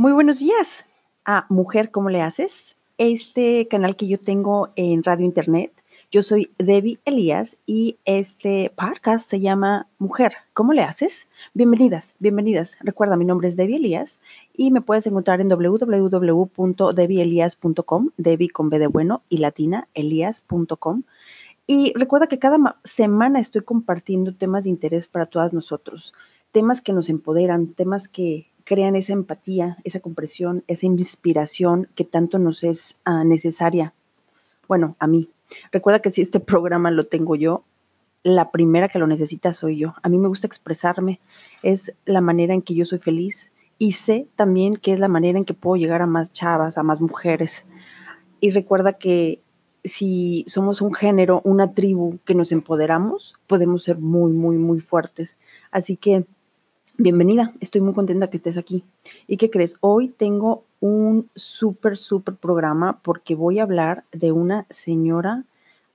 Muy buenos días a Mujer, ¿cómo le haces? Este canal que yo tengo en Radio Internet. Yo soy Debbie Elías y este podcast se llama Mujer, ¿cómo le haces? Bienvenidas, bienvenidas. Recuerda, mi nombre es Debbie Elías y me puedes encontrar en www.debbieelias.com, Debbie con B de bueno y latina, elías.com. Y recuerda que cada semana estoy compartiendo temas de interés para todas nosotros, temas que nos empoderan, temas que crean esa empatía, esa compresión, esa inspiración que tanto nos es uh, necesaria. Bueno, a mí. Recuerda que si este programa lo tengo yo, la primera que lo necesita soy yo. A mí me gusta expresarme, es la manera en que yo soy feliz y sé también que es la manera en que puedo llegar a más chavas, a más mujeres. Y recuerda que si somos un género, una tribu que nos empoderamos, podemos ser muy, muy, muy fuertes. Así que, bienvenida, estoy muy contenta que estés aquí. ¿Y qué crees? Hoy tengo un súper, súper programa porque voy a hablar de una señora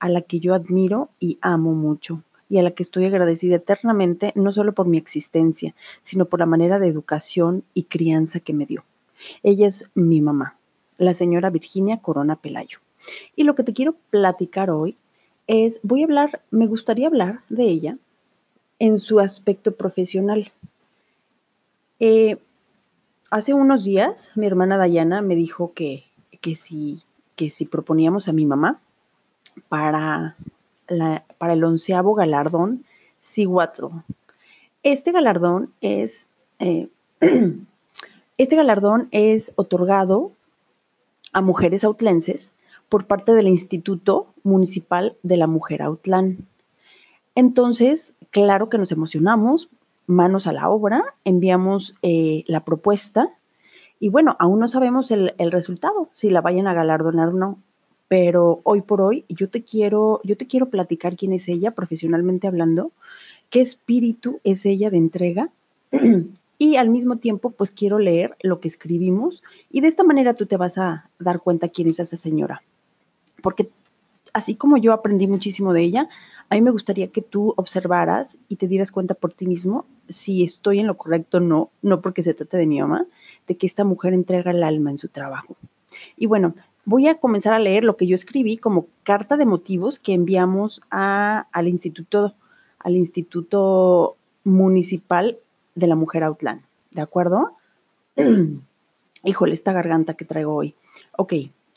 a la que yo admiro y amo mucho y a la que estoy agradecida eternamente, no solo por mi existencia, sino por la manera de educación y crianza que me dio. Ella es mi mamá, la señora Virginia Corona Pelayo. Y lo que te quiero platicar hoy es, voy a hablar, me gustaría hablar de ella en su aspecto profesional. Eh, hace unos días mi hermana Dayana me dijo que, que, si, que si proponíamos a mi mamá para, la, para el onceavo galardón Cihuatl. Este galardón es, eh, este galardón es otorgado a mujeres autlenses por parte del Instituto Municipal de la Mujer Autlán. Entonces, claro que nos emocionamos, manos a la obra, enviamos eh, la propuesta y bueno, aún no sabemos el, el, resultado, si la vayan a galardonar o no, pero hoy por hoy yo te quiero, yo te quiero platicar quién es ella profesionalmente hablando, qué espíritu es ella de entrega y al mismo tiempo pues quiero leer lo que escribimos y de esta manera tú te vas a dar cuenta quién es esa señora porque así como yo aprendí muchísimo de ella, a mí me gustaría que tú observaras y te dieras cuenta por ti mismo si estoy en lo correcto o no, no porque se trate de mi mamá, de que esta mujer entrega el alma en su trabajo. Y bueno, voy a comenzar a leer lo que yo escribí como carta de motivos que enviamos al instituto, al Instituto Municipal de la Mujer Autlán. ¿De acuerdo? Híjole, esta garganta que traigo hoy. Ok,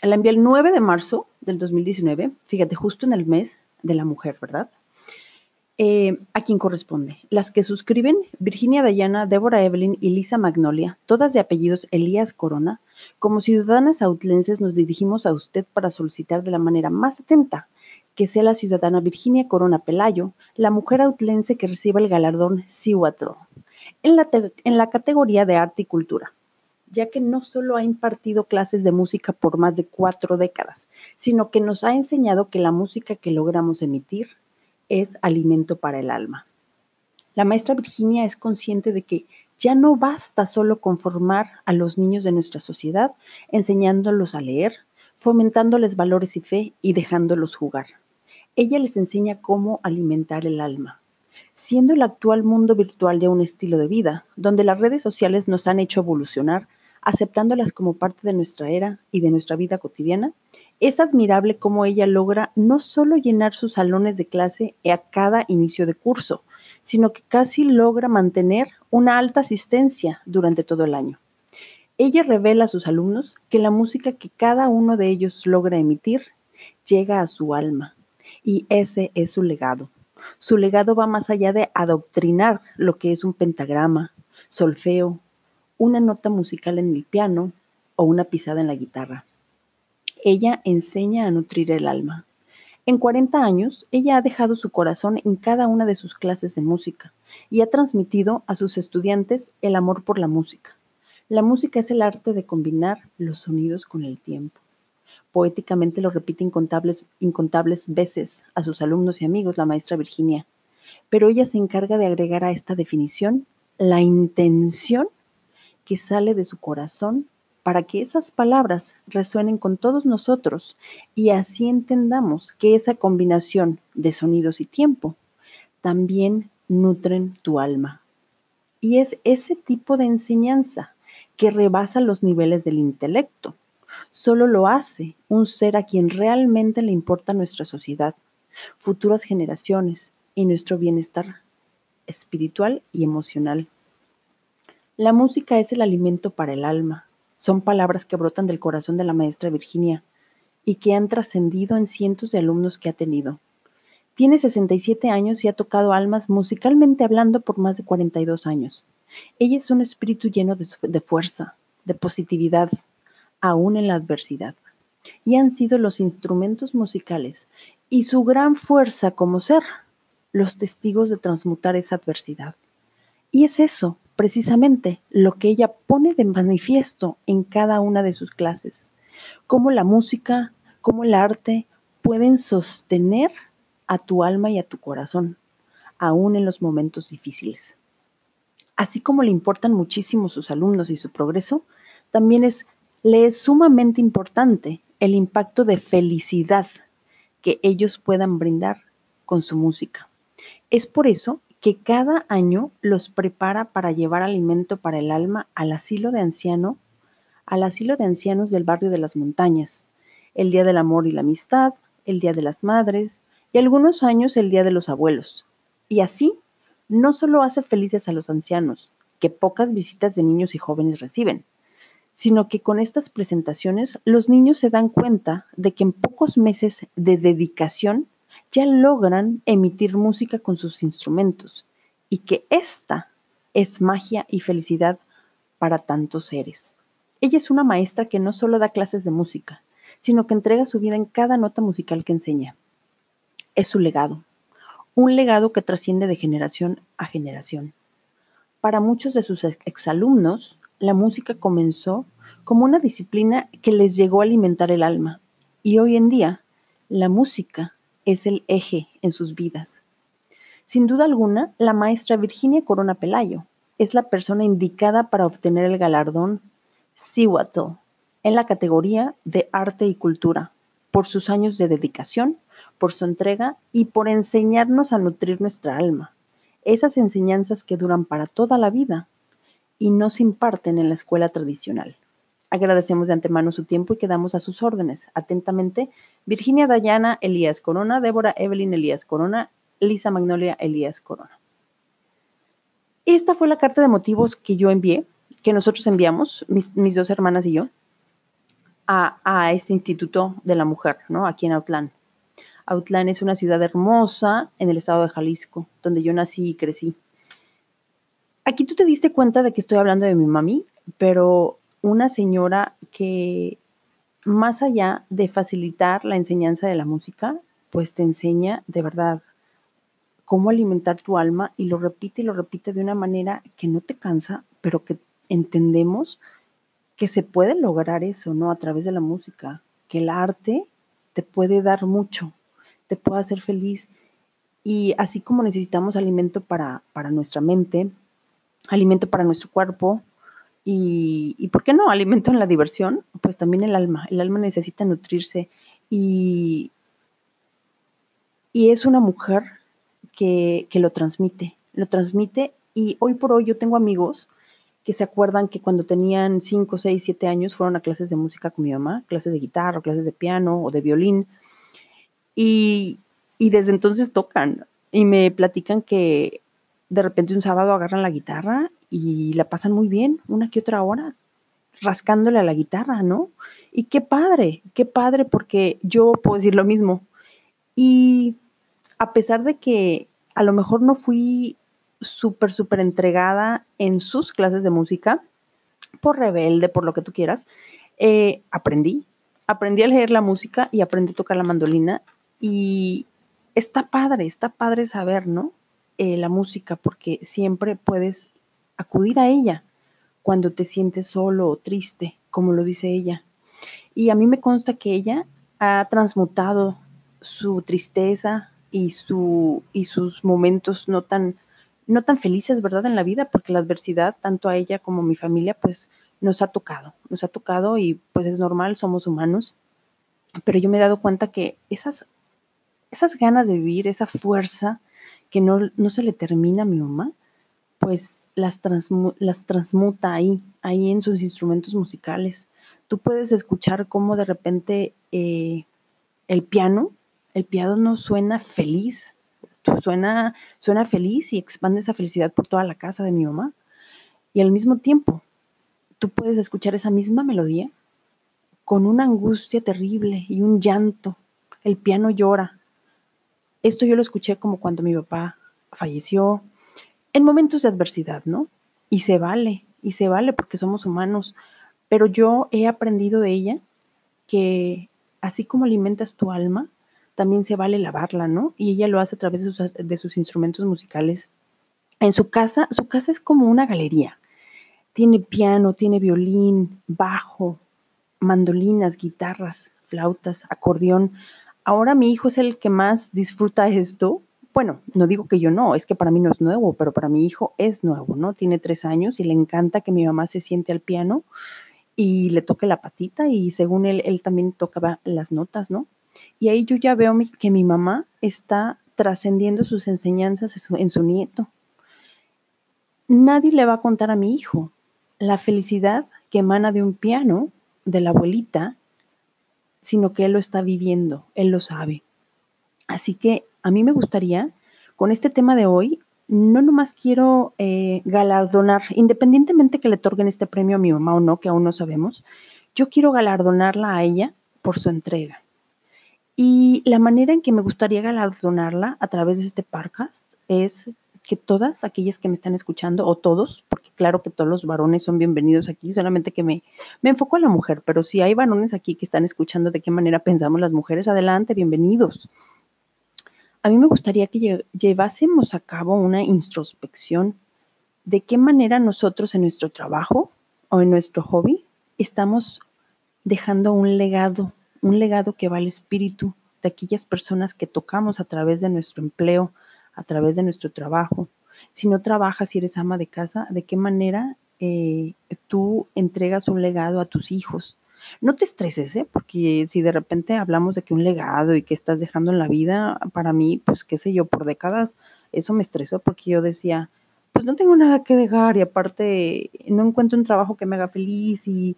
la envié el 9 de marzo del 2019, fíjate, justo en el mes de la mujer, ¿verdad? Eh, ¿A quién corresponde? Las que suscriben, Virginia Dayana, Débora Evelyn y Lisa Magnolia, todas de apellidos Elías Corona, como ciudadanas autlenses nos dirigimos a usted para solicitar de la manera más atenta que sea la ciudadana Virginia Corona Pelayo, la mujer autlense que reciba el galardón Cihuatl, en la categoría de arte y cultura ya que no solo ha impartido clases de música por más de cuatro décadas, sino que nos ha enseñado que la música que logramos emitir es alimento para el alma. La maestra Virginia es consciente de que ya no basta solo conformar a los niños de nuestra sociedad enseñándolos a leer, fomentándoles valores y fe y dejándolos jugar. Ella les enseña cómo alimentar el alma. Siendo el actual mundo virtual ya un estilo de vida, donde las redes sociales nos han hecho evolucionar, aceptándolas como parte de nuestra era y de nuestra vida cotidiana, es admirable cómo ella logra no solo llenar sus salones de clase a cada inicio de curso, sino que casi logra mantener una alta asistencia durante todo el año. Ella revela a sus alumnos que la música que cada uno de ellos logra emitir llega a su alma, y ese es su legado. Su legado va más allá de adoctrinar lo que es un pentagrama, solfeo, una nota musical en el piano o una pisada en la guitarra. Ella enseña a nutrir el alma. En 40 años, ella ha dejado su corazón en cada una de sus clases de música y ha transmitido a sus estudiantes el amor por la música. La música es el arte de combinar los sonidos con el tiempo. Poéticamente lo repite incontables, incontables veces a sus alumnos y amigos la maestra Virginia, pero ella se encarga de agregar a esta definición la intención que sale de su corazón para que esas palabras resuenen con todos nosotros y así entendamos que esa combinación de sonidos y tiempo también nutren tu alma. Y es ese tipo de enseñanza que rebasa los niveles del intelecto. Solo lo hace un ser a quien realmente le importa nuestra sociedad, futuras generaciones y nuestro bienestar espiritual y emocional. La música es el alimento para el alma. Son palabras que brotan del corazón de la maestra Virginia y que han trascendido en cientos de alumnos que ha tenido. Tiene 67 años y ha tocado almas musicalmente hablando por más de 42 años. Ella es un espíritu lleno de, fuerza, de positividad, aún en la adversidad. Y han sido los instrumentos musicales y su gran fuerza como ser los testigos de transmutar esa adversidad. Y es eso, precisamente, lo que ella pone de manifiesto en cada una de sus clases. Cómo la música, cómo el arte pueden sostener a tu alma y a tu corazón, aún en los momentos difíciles. Así como le importan muchísimo sus alumnos y su progreso, también es, le es sumamente importante el impacto de felicidad que ellos puedan brindar con su música. Es por eso que cada año los prepara para llevar alimento para el alma al asilo de anciano, al asilo de ancianos del barrio de las montañas, el Día del Amor y la Amistad, el Día de las Madres y algunos años el Día de los Abuelos. Y así, no solo hace felices a los ancianos, que pocas visitas de niños y jóvenes reciben, sino que con estas presentaciones los niños se dan cuenta de que en pocos meses de dedicación ya logran emitir música con sus instrumentos y que esta es magia y felicidad para tantos seres. Ella es una maestra que no solo da clases de música, sino que entrega su vida en cada nota musical que enseña. Es su legado, un legado que trasciende de generación a generación. Para muchos de sus exalumnos, la música comenzó como una disciplina que les llegó a alimentar el alma y hoy en día la música es el eje en sus vidas. Sin duda alguna, la maestra Virginia Corona Pelayo es la persona indicada para obtener el galardón Siwatl en la categoría de arte y cultura, por sus años de dedicación, por su entrega y por enseñarnos a nutrir nuestra alma, esas enseñanzas que duran para toda la vida y no se imparten en la escuela tradicional. Agradecemos de antemano su tiempo y quedamos a sus órdenes. Atentamente, Virginia Dayana Elías Corona, Débora Evelyn Elías Corona, Lisa Magnolia Elías Corona. Esta fue la carta de motivos que yo envié, que nosotros enviamos, mis, dos hermanas y yo, a, a, este Instituto de la Mujer, ¿no? Aquí en Autlán. Autlán es una ciudad hermosa en el estado de Jalisco, donde yo nací y crecí. Aquí tú te diste cuenta de que estoy hablando de mi mami, pero una señora que más allá de facilitar la enseñanza de la música, pues te enseña de verdad cómo alimentar tu alma y lo repite y lo repite de una manera que no te cansa, pero que entendemos que se puede lograr eso, ¿no? A través de la música, que el arte te puede dar mucho, te puede hacer feliz. Y así como necesitamos alimento para, para nuestra mente, alimento para nuestro cuerpo, y, ¿por qué no? Alimento en la diversión, pues también el alma. El alma necesita nutrirse y, y es una mujer que, que lo transmite, lo transmite y hoy por hoy yo tengo amigos que se acuerdan que cuando tenían 5, 6, 7 años fueron a clases de música con mi mamá, clases de guitarra, clases de piano o de violín. Y, y, desde entonces tocan y me platican que de repente un sábado agarran la guitarra y la pasan muy bien, una que otra hora, rascándole a la guitarra, ¿no? Y qué padre, qué padre, porque yo puedo decir lo mismo. Y a pesar de que a lo mejor no fui súper, súper entregada en sus clases de música, por rebelde, por lo que tú quieras, eh, aprendí. Aprendí a leer la música y aprendí a tocar la mandolina. Y está padre, está padre saber, ¿no? Eh, la música, porque siempre puedes acudir a ella cuando te sientes solo o triste, como lo dice ella. Y a mí me consta que ella ha transmutado su tristeza y, su, y sus momentos no tan, no tan felices, ¿verdad? En la vida, porque la adversidad, tanto a ella como a mi familia, pues nos ha tocado, nos ha tocado y pues es normal, somos humanos. Pero yo me he dado cuenta que esas, esas ganas de vivir, esa fuerza que no, no se le termina a mi mamá, pues las, las transmuta ahí, ahí en sus instrumentos musicales. Tú puedes escuchar cómo de repente eh, el piano, el piano no suena feliz, suena, suena feliz y expande esa felicidad por toda la casa de mi mamá. Y al mismo tiempo, tú puedes escuchar esa misma melodía con una angustia terrible y un llanto. El piano llora. Esto yo lo escuché como cuando mi papá falleció, en momentos de adversidad, ¿no? Y se vale, y se vale porque somos humanos. Pero yo he aprendido de ella que así como alimentas tu alma, también se vale lavarla, ¿no? Y ella lo hace a través de sus, instrumentos musicales. En su casa, su casa es como una galería. Tiene piano, tiene violín, bajo, mandolinas, guitarras, flautas, acordeón. Ahora mi hijo es el que más disfruta esto bueno, no digo que yo no, es que para mí no es nuevo, pero para mi hijo es nuevo, ¿no? Tiene tres años y le encanta que mi mamá se siente al piano y le toque la patita y según él, él también tocaba las notas, ¿no? Y ahí yo ya veo que mi mamá está trascendiendo sus enseñanzas en su nieto. Nadie le va a contar a mi hijo la felicidad que emana de un piano, de la abuelita, sino que él lo está viviendo, él lo sabe. Así que a mí me gustaría, con este tema de hoy, no nomás quiero eh, galardonar, independientemente que le otorguen este premio a mi mamá o no, que aún no sabemos, yo quiero galardonarla a ella por su entrega. Y la manera en que me gustaría galardonarla a través de este podcast es que todas aquellas que me están escuchando, o todos, porque claro que todos los varones son bienvenidos aquí, solamente que me, me enfoco a la mujer, pero si hay varones aquí que están escuchando de qué manera pensamos las mujeres, adelante, bienvenidos a mí me gustaría que llevásemos a cabo una introspección de qué manera nosotros en nuestro trabajo o en nuestro hobby estamos dejando un legado, un legado que va al espíritu de aquellas personas que tocamos a través de nuestro empleo, a través de nuestro trabajo. Si no trabajas, si eres ama de casa, ¿de qué manera eh, tú entregas un legado a tus hijos? No te estreses, ¿eh? porque si de repente hablamos de que un legado y que estás dejando en la vida, para mí, pues qué sé yo, por décadas, eso me estresó porque yo decía, pues no tengo nada que dejar y aparte no encuentro un trabajo que me haga feliz y,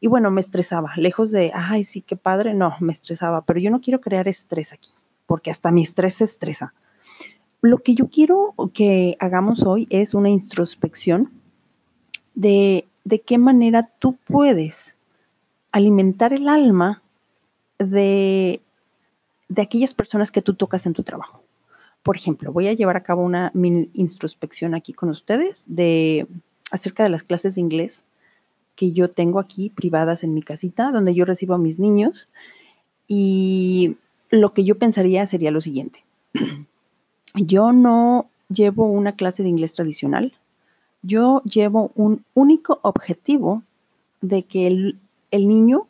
y bueno, me estresaba, lejos de, ay, sí, qué padre, no, me estresaba, pero yo no quiero crear estrés aquí, porque hasta mi estrés se estresa. Lo que yo quiero que hagamos hoy es una introspección de, de qué manera tú puedes alimentar el alma de, de aquellas personas que tú tocas en tu trabajo. Por ejemplo, voy a llevar a cabo una mini introspección aquí con ustedes de acerca de las clases de inglés que yo tengo aquí privadas en mi casita, donde yo recibo a mis niños. Y lo que yo pensaría sería lo siguiente. Yo no llevo una clase de inglés tradicional. Yo llevo un único objetivo de que el el niño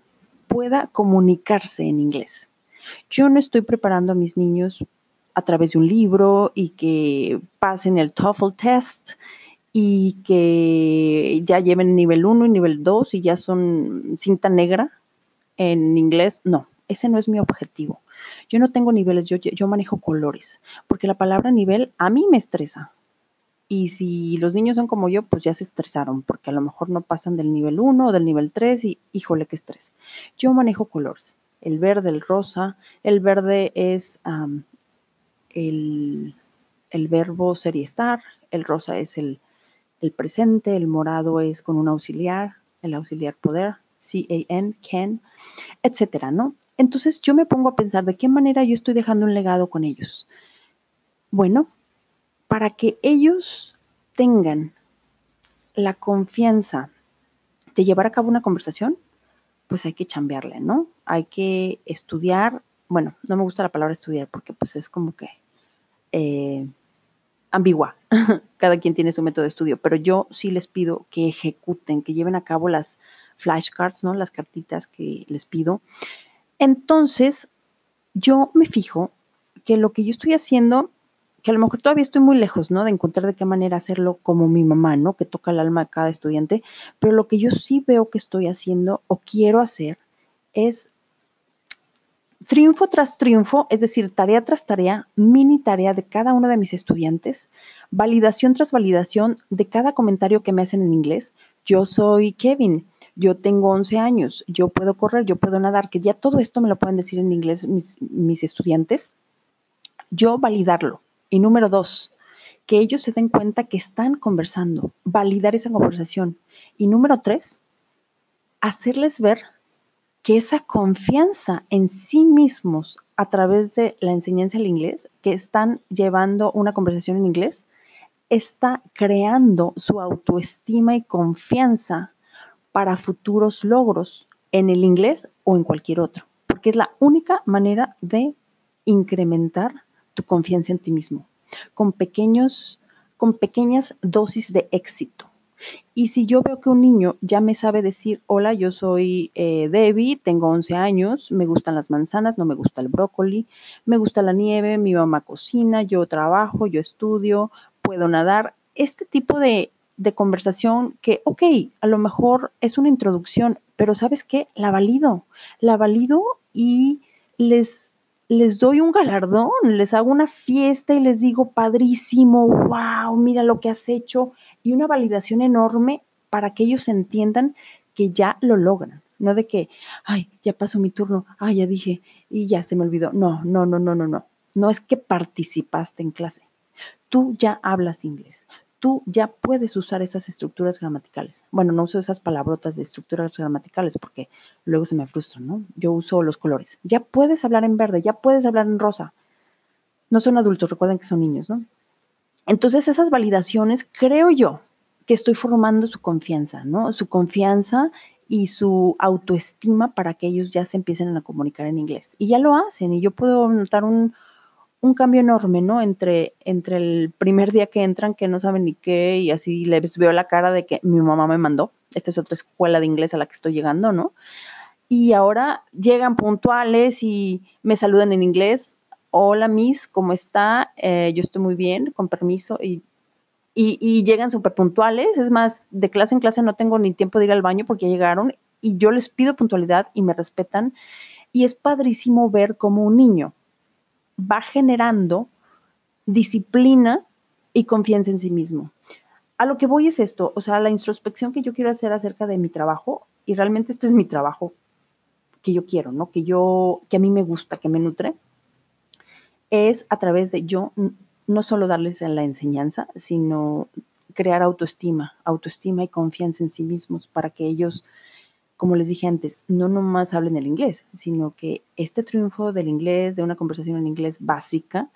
pueda comunicarse en inglés. Yo no estoy preparando a mis niños a través de un libro y que pasen el TOEFL test y que ya lleven nivel 1 y nivel 2 y ya son cinta negra en inglés. No, ese no es mi objetivo. Yo no tengo niveles, yo, yo manejo colores, porque la palabra nivel a mí me estresa. Y si los niños son como yo, pues ya se estresaron, porque a lo mejor no pasan del nivel 1 o del nivel 3 y híjole, qué estrés. Yo manejo colores, el verde, el rosa. El verde es el, verbo ser y estar, el rosa es el, el presente, el morado es con un auxiliar, el auxiliar poder, C-A-N, can, etcétera, ¿no? Entonces yo me pongo a pensar de qué manera yo estoy dejando un legado con ellos. Bueno, para que ellos tengan la confianza de llevar a cabo una conversación, pues hay que chambearle, ¿no? Hay que estudiar, bueno, no me gusta la palabra estudiar porque pues es como que eh, ambigua, cada quien tiene su método de estudio, pero yo sí les pido que ejecuten, que lleven a cabo las flashcards, ¿no? Las cartitas que les pido. Entonces, yo me fijo que lo que yo estoy haciendo que a lo mejor todavía estoy muy lejos, ¿no? De encontrar de qué manera hacerlo como mi mamá, ¿no? Que toca el alma a cada estudiante, pero lo que yo sí veo que estoy haciendo o quiero hacer es triunfo tras triunfo, es decir, tarea tras tarea, mini tarea de cada uno de mis estudiantes, validación tras validación de cada comentario que me hacen en inglés. Yo soy Kevin, yo tengo 11 años, yo puedo correr, yo puedo nadar, que ya todo esto me lo pueden decir en inglés mis, mis estudiantes. Yo validarlo. Y número dos, que ellos se den cuenta que están conversando, validar esa conversación. Y número tres, hacerles ver que esa confianza en sí mismos a través de la enseñanza del inglés, que están llevando una conversación en inglés, está creando su autoestima y confianza para futuros logros en el inglés o en cualquier otro, porque es la única manera de incrementar confianza en ti mismo, con pequeños, con pequeñas dosis de éxito. Y si yo veo que un niño ya me sabe decir, hola, yo soy eh, Debbie, tengo 11 años, me gustan las manzanas, no me gusta el brócoli, me gusta la nieve, mi mamá cocina, yo trabajo, yo estudio, puedo nadar, este tipo de, de conversación que, ok, a lo mejor es una introducción, pero ¿sabes qué? La valido, la valido y les les doy un galardón, les hago una fiesta y les digo, padrísimo, wow, mira lo que has hecho, y una validación enorme para que ellos entiendan que ya lo logran, no de que, ay, ya pasó mi turno, ay, ya dije, y ya se me olvidó. No, no, no, no, no, no. No es que participaste en clase. Tú ya hablas inglés tú ya puedes usar esas estructuras gramaticales. Bueno, no uso esas palabrotas de estructuras gramaticales porque luego se me frustran, ¿no? Yo uso los colores. Ya puedes hablar en verde, ya puedes hablar en rosa. No son adultos, recuerden que son niños, ¿no? Entonces esas validaciones, creo yo, que estoy formando su confianza, ¿no? Su confianza y su autoestima para que ellos ya se empiecen a comunicar en inglés. Y ya lo hacen y yo puedo notar un, un cambio enorme, ¿no? Entre, entre el primer día que entran, que no saben ni qué, y así les veo la cara de que mi mamá me mandó. Esta es otra escuela de inglés a la que estoy llegando, ¿no? Y ahora llegan puntuales y me saludan en inglés. Hola, Miss, ¿cómo está? Eh, yo estoy muy bien, con permiso. Y, y, llegan súper puntuales. Es más, de clase en clase no tengo ni tiempo de ir al baño porque ya llegaron. Y yo les pido puntualidad y me respetan. Y es padrísimo ver como un niño va generando disciplina y confianza en sí mismo. A lo que voy es esto, o sea, la introspección que yo quiero hacer acerca de mi trabajo, y realmente este es mi trabajo que yo quiero, ¿no? Que yo, que a mí me gusta, que me nutre, es a través de yo no solo darles la enseñanza, sino crear autoestima, autoestima y confianza en sí mismos para que ellos como les dije antes, no nomás hablen el inglés, sino que este triunfo del inglés, de una conversación en inglés básica,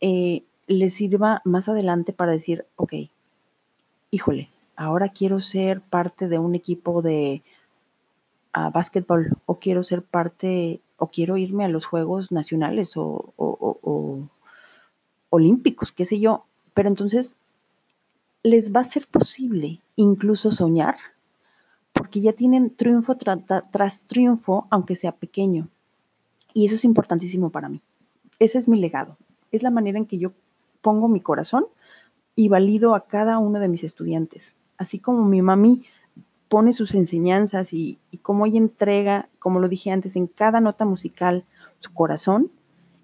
eh, les sirva más adelante para decir, ok, híjole, ahora quiero ser parte de un equipo de uh, básquetbol o quiero ser parte o quiero irme a los Juegos Nacionales o, o Olímpicos, qué sé yo. Pero entonces les va a ser posible incluso soñar ya tienen triunfo tras triunfo, aunque sea pequeño. Y eso es importantísimo para mí. Ese es mi legado. Es la manera en que yo pongo mi corazón y valido a cada uno de mis estudiantes. Así como mi mami pone sus enseñanzas y, y como ella entrega, como lo dije antes, en cada nota musical su corazón.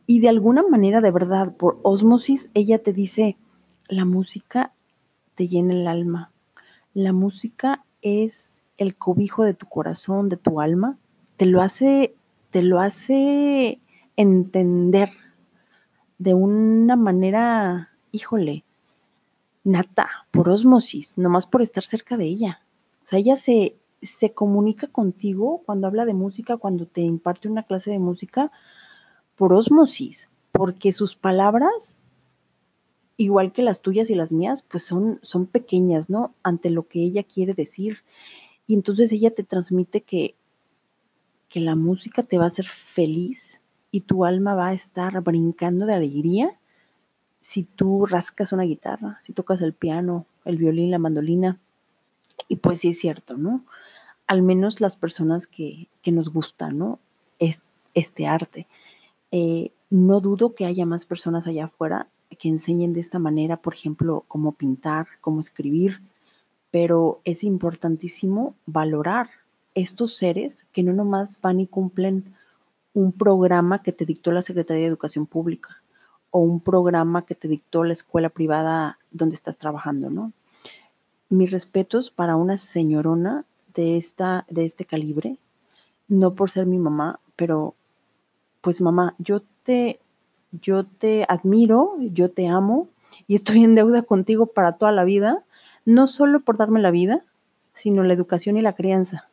Y de alguna manera, de verdad, por osmosis, ella te dice, la música te llena el alma. La música es el cobijo de tu corazón, de tu alma, te lo hace, te lo hace entender de una manera, híjole, nata, por osmosis, nomás por estar cerca de ella. O sea, ella se, se comunica contigo cuando habla de música, cuando te imparte una clase de música, por osmosis, porque sus palabras, igual que las tuyas y las mías, pues son, son pequeñas, ¿no? Ante lo que ella quiere decir. Y entonces ella te transmite que, que la música te va a hacer feliz y tu alma va a estar brincando de alegría si tú rascas una guitarra, si tocas el piano, el violín, la mandolina. Y pues sí es cierto, ¿no? Al menos las personas que, nos gustan, ¿no? Es, este arte. Eh, no dudo que haya más personas allá afuera que enseñen de esta manera, por ejemplo, cómo pintar, cómo escribir, pero es importantísimo valorar estos seres que no nomás van y cumplen un programa que te dictó la Secretaría de Educación Pública o un programa que te dictó la escuela privada donde estás trabajando, ¿no? Mis respetos para una señorona de, esta, de este calibre, no por ser mi mamá, pero pues mamá, yo te, yo te admiro, yo te amo y estoy en deuda contigo para toda la vida, no solo por darme la vida, sino la educación y la crianza.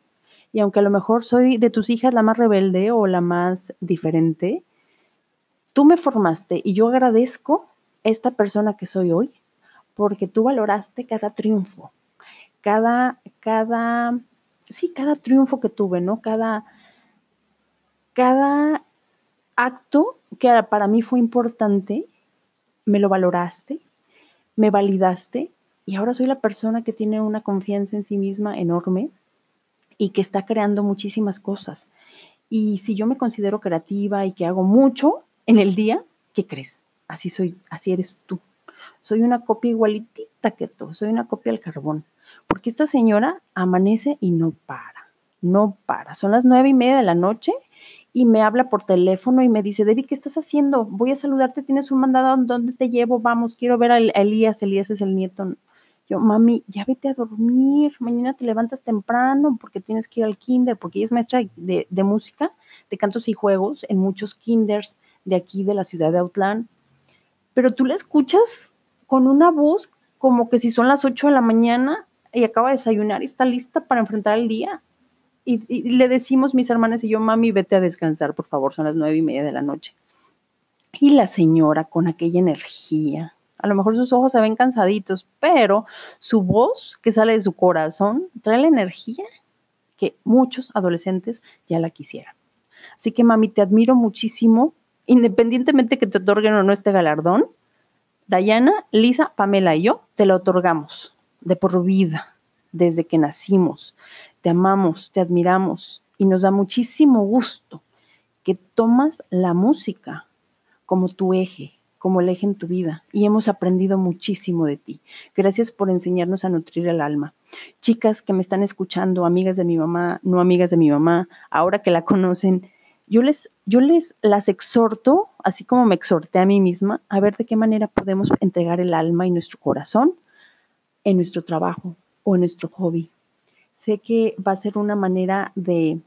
Y aunque a lo mejor soy de tus hijas la más rebelde o la más diferente, tú me formaste y yo agradezco esta persona que soy hoy porque tú valoraste cada triunfo, cada, cada, sí, cada triunfo que tuve, ¿no? Cada, cada acto que para mí fue importante, me lo valoraste, me validaste y ahora soy la persona que tiene una confianza en sí misma enorme y que está creando muchísimas cosas. Y si yo me considero creativa y que hago mucho en el día, ¿qué crees? Así soy, así eres tú. Soy una copia igualitita que tú, soy una copia del carbón. Porque esta señora amanece y no para, no para. Son las nueve y media de la noche y me habla por teléfono y me dice, Debbie, ¿qué estás haciendo? Voy a saludarte, tienes un mandado, ¿dónde te llevo? Vamos, quiero ver a Elías, Elías es el nieto. Yo, mami, ya vete a dormir, mañana te levantas temprano porque tienes que ir al kinder, porque ella es maestra de, música, de cantos y juegos en muchos kinders de aquí de la ciudad de Outland. Pero tú la escuchas con una voz como que si son las 8 de la mañana y acaba de desayunar y está lista para enfrentar el día y, le decimos mis hermanas y yo, mami, vete a descansar, por favor, son las nueve y media de la noche. Y la señora con aquella energía, a lo mejor sus ojos se ven cansaditos, pero su voz que sale de su corazón trae la energía que muchos adolescentes ya la quisieran. Así que mami, te admiro muchísimo, independientemente que te otorguen o no este galardón. Dayana, Lisa, Pamela y yo te lo otorgamos de por vida, desde que nacimos te amamos, te admiramos y nos da muchísimo gusto que tomas la música como tu eje, como el eje en tu vida y hemos aprendido muchísimo de ti. Gracias por enseñarnos a nutrir el alma. Chicas que me están escuchando, amigas de mi mamá, no amigas de mi mamá, ahora que la conocen, yo les, yo les las exhorto, así como me exhorté a mí misma, a ver de qué manera podemos entregar el alma y nuestro corazón en nuestro trabajo o en nuestro hobby sé que va a ser una manera de,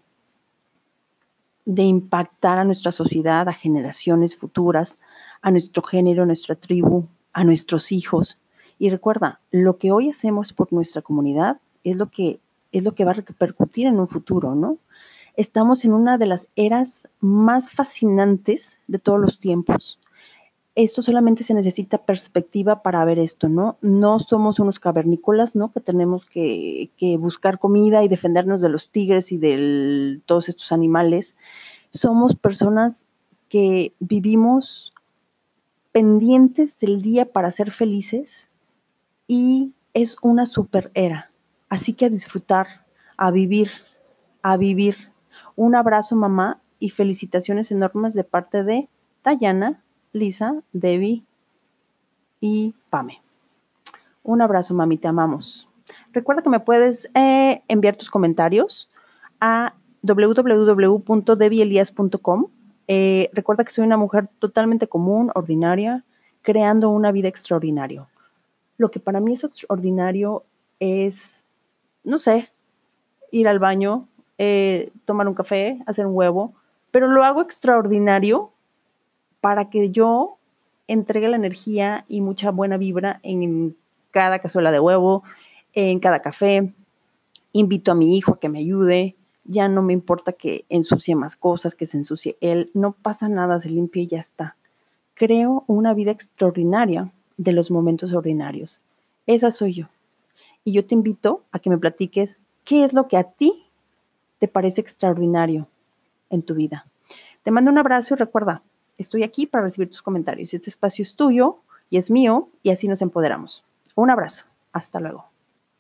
de impactar a nuestra sociedad, a generaciones futuras, a nuestro género, a nuestra tribu, a nuestros hijos. Y recuerda, lo que hoy hacemos por nuestra comunidad es lo que, es lo que va a repercutir en un futuro, ¿no? Estamos en una de las eras más fascinantes de todos los tiempos esto solamente se necesita perspectiva para ver esto, ¿no? No somos unos cavernícolas, ¿no? Que tenemos que, buscar comida y defendernos de los tigres y de todos estos animales. Somos personas que vivimos pendientes del día para ser felices y es una super era. Así que a disfrutar, a vivir, a vivir. Un abrazo mamá y felicitaciones enormes de parte de Dayana, Lisa, Debbie y Pame. Un abrazo, mami, te amamos. Recuerda que me puedes eh, enviar tus comentarios a www.debielias.com. Eh, recuerda que soy una mujer totalmente común, ordinaria, creando una vida extraordinaria. Lo que para mí es extraordinario es, no sé, ir al baño, eh, tomar un café, hacer un huevo, pero lo hago extraordinario para que yo entregue la energía y mucha buena vibra en cada cazuela de huevo, en cada café. Invito a mi hijo a que me ayude. Ya no me importa que ensucie más cosas, que se ensucie él. No pasa nada, se limpia y ya está. Creo una vida extraordinaria de los momentos ordinarios. Esa soy yo. Y yo te invito a que me platiques qué es lo que a ti te parece extraordinario en tu vida. Te mando un abrazo y recuerda, Estoy aquí para recibir tus comentarios. Este espacio es tuyo y es mío y así nos empoderamos. Un abrazo. Hasta luego.